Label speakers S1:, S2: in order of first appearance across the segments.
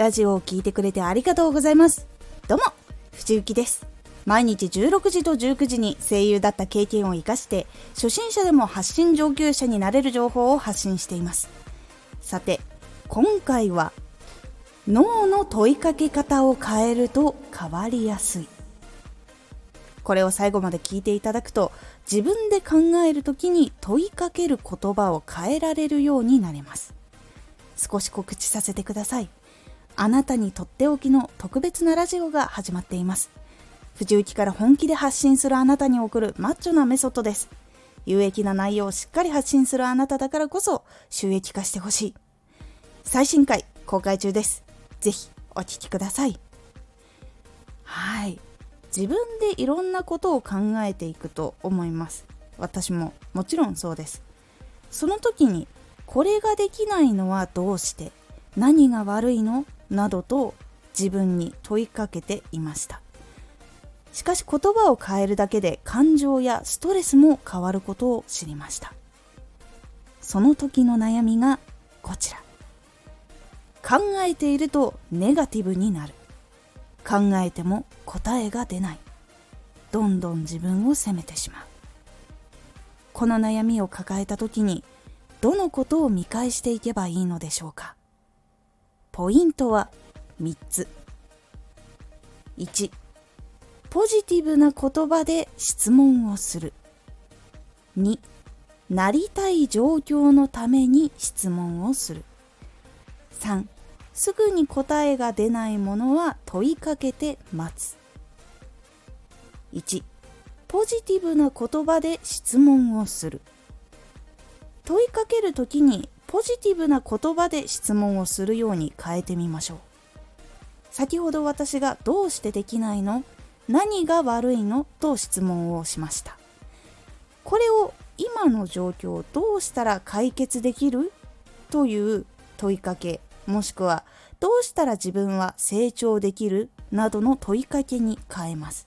S1: ラジオを聴いてくれてありがとうございます。どうも藤幸です。毎日16時と19時に声優だった経験を生かして初心者でも発信上級者になれる情報を発信しています。さて今回は脳の問いかけ方を変えると変わりやすい。これを最後まで聞いていただくと自分で考える時に問いかける言葉を変えられるようになれます。少し告知させてください。あなたにとっておきの特別なラジオが始まっています。藤雪から本気で発信するあなたに送るマッチョなメソッドです。有益な内容をしっかり発信するあなただからこそ収益化してほしい。最新回公開中です。ぜひお聴きください。はい。自分でいろんなことを考えていくと思います。私ももちろんそうです。その時にこれができないのはどうして何が悪いの？などと自分に問いかけていました。しかし言葉を変えるだけで感情やストレスも変わることを知りました。その時の悩みがこちら。考えているとネガティブになる。考えても答えが出ない。どんどん自分を責めてしまう。この悩みを抱えた時にどのことを見返していけばいいのでしょうか。ポイントは3つ。1ポジティブな言葉で質問をする。2なりたい状況のために質問をする。3すぐに答えが出ないものは問いかけて待つ。1ポジティブな言葉で質問をする。問いかける時にポジティブな言葉で質問をするように変えてみましょう。先ほど私がどうしてできないの？何が悪いの？と質問をしました。これを今の状況をどうしたら解決できる？という問いかけもしくはどうしたら自分は成長できる？などの問いかけに変えます。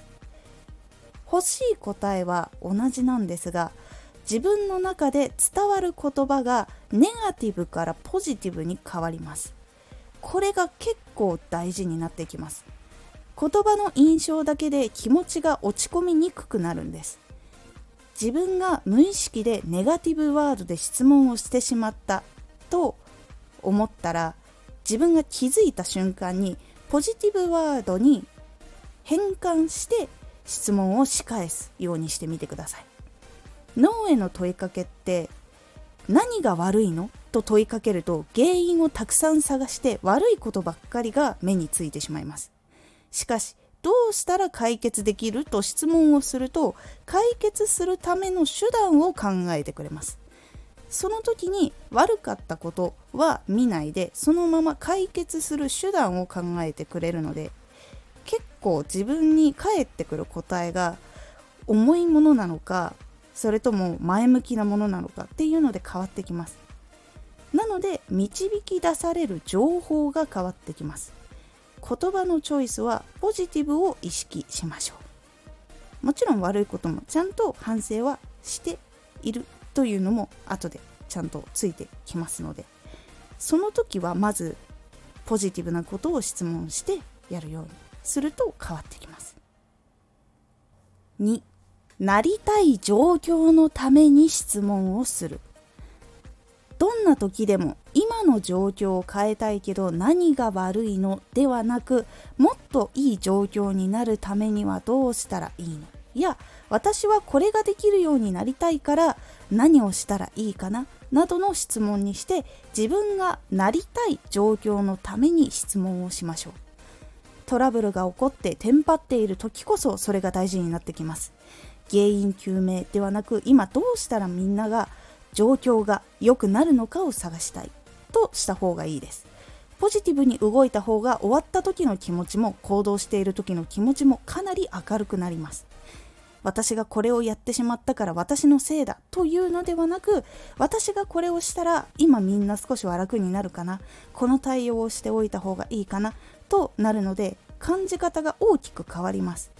S1: 欲しい答えは同じなんですが自分の中で伝わる言葉がネガティブからポジティブに変わります。これが結構大事になってきます。言葉の印象だけで気持ちが落ち込みにくくなるんです。自分が無意識でネガティブワードで質問をしてしまったと思ったら自分が気づいた瞬間にポジティブワードに変換して質問を仕返すようにしてみてください。脳への問いかけって何が悪いの？と問いかけると原因をたくさん探して悪いことばっかりが目についてしまいます。しかしどうしたら解決できると質問をすると解決するための手段を考えてくれます。その時に悪かったことは見ないでそのまま解決する手段を考えてくれるので結構自分に返ってくる答えが重いものなのかそれとも前向きなものなのかっていうので変わってきます。なので導き出される情報が変わってきます。言葉のチョイスはポジティブを意識しましょう。もちろん悪いこともちゃんと反省はしているというのも後でちゃんとついてきますので。その時はまずポジティブなことを質問してやるようにすると変わってきます。2なりたい状況のために質問をする。どんな時でも今の状況を変えたいけど何が悪いのではなくもっといい状況になるためにはどうしたらいいの？いや私はこれができるようになりたいから何をしたらいいかな？などの質問にして自分がなりたい状況のために質問をしましょう。トラブルが起こってテンパっている時こそそれが大事になってきます。原因究明ではなく今どうしたらみんなが状況が良くなるのかを探したいとした方がいいです。ポジティブに動いた方が終わった時の気持ちも行動している時の気持ちもかなり明るくなります。私がこれをやってしまったから私のせいだというのではなく私がこれをしたら今みんな少しは楽になるかな。この対応をしておいた方がいいかなとなるので感じ方が大きく変わります。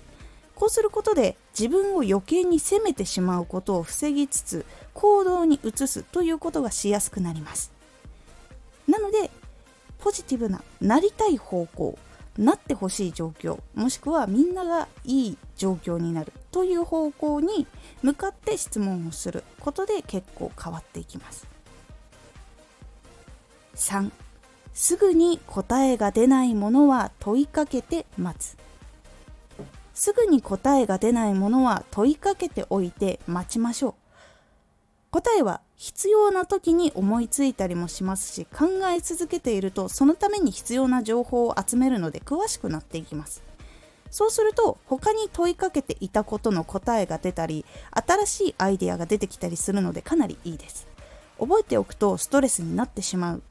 S1: こうすることで自分を余計に責めてしまうことを防ぎつつ行動に移すということがしやすくなります。なのでポジティブななりたい方向なってほしい状況もしくはみんながいい状況になるという方向に向かって質問をすることで結構変わっていきます。3すぐに答えが出ないものは問いかけて待つ。すぐに答えが出ないものは問いかけておいて待ちましょう。答えは必要な時に思いついたりもしますし考え続けているとそのために必要な情報を集めるので詳しくなっていきます。そうすると他に問いかけていたことの答えが出たり新しいアイデアが出てきたりするのでかなりいいです。覚えておくとストレスになってしまう。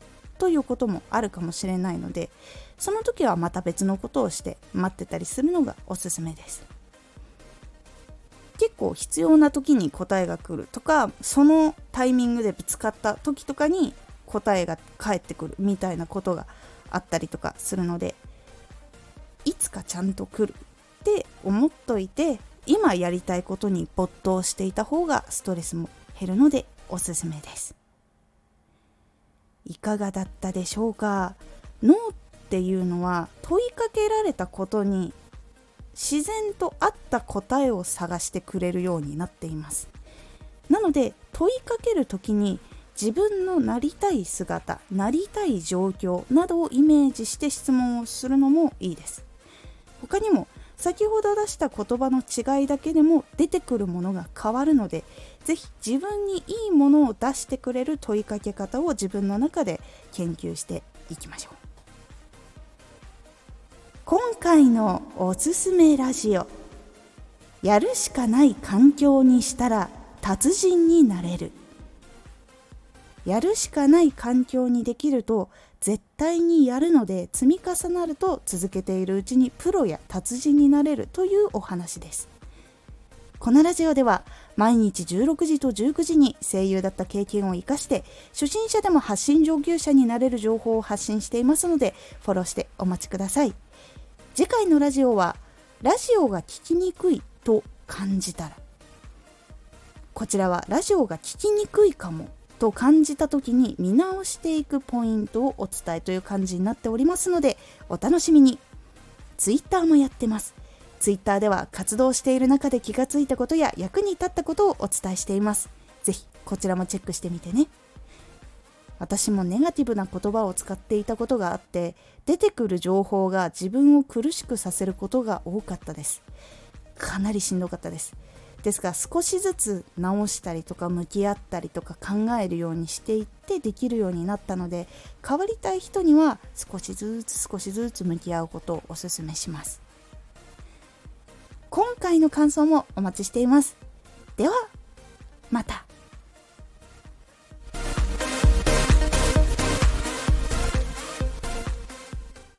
S1: ということもあるかもしれないのでその時はまた別のことをして待ってたりするのがおすすめです。結構必要な時に答えが来るとかそのタイミングでぶつかった時とかに答えが返ってくるみたいなことがあったりとかするのでいつかちゃんと来るって思っといて今やりたいことに没頭していた方がストレスも減るのでおすすめです。いかがだったでしょうか？脳っていうのは問いかけられたことに自然と合った答えを探してくれるようになっています。なので問いかける時に自分のなりたい姿なりたい状況などをイメージして質問をするのもいいです。他にも先ほど出した言葉の違いだけでも出てくるものが変わるので是非自分にいいものを出してくれる問いかけ方を自分の中で研究していきましょう。今回のおすすめラジオやるしかない環境にしたら達人になれる。やるしかない環境にできると絶対にやるので積み重なると続けているうちにプロや達人になれるというお話です。このラジオでは毎日16時と19時に声優だった経験を生かして初心者でも発信上級者になれる情報を発信していますのでフォローしてお待ちください。次回のラジオはラジオが聞きにくいと感じたらこちらはラジオが聞きにくいかもと感じた時に見直していくポイントをお伝えという感じになっておりますのでお楽しみに。Twitter もやってます。Twitter では活動している中で気がついたことや役に立ったことをお伝えしています。是非こちらもチェックしてみてね。私もネガティブな言葉を使っていたことがあって出てくる情報が自分を苦しくさせることが多かったです。かなりしんどかったです。ですが少しずつ直したりとか向き合ったりとか考えるようにしていってできるようになったので変わりたい人には少しずつ少しずつ向き合うことをおすすめします。今回の感想もお待ちしています。ではまた。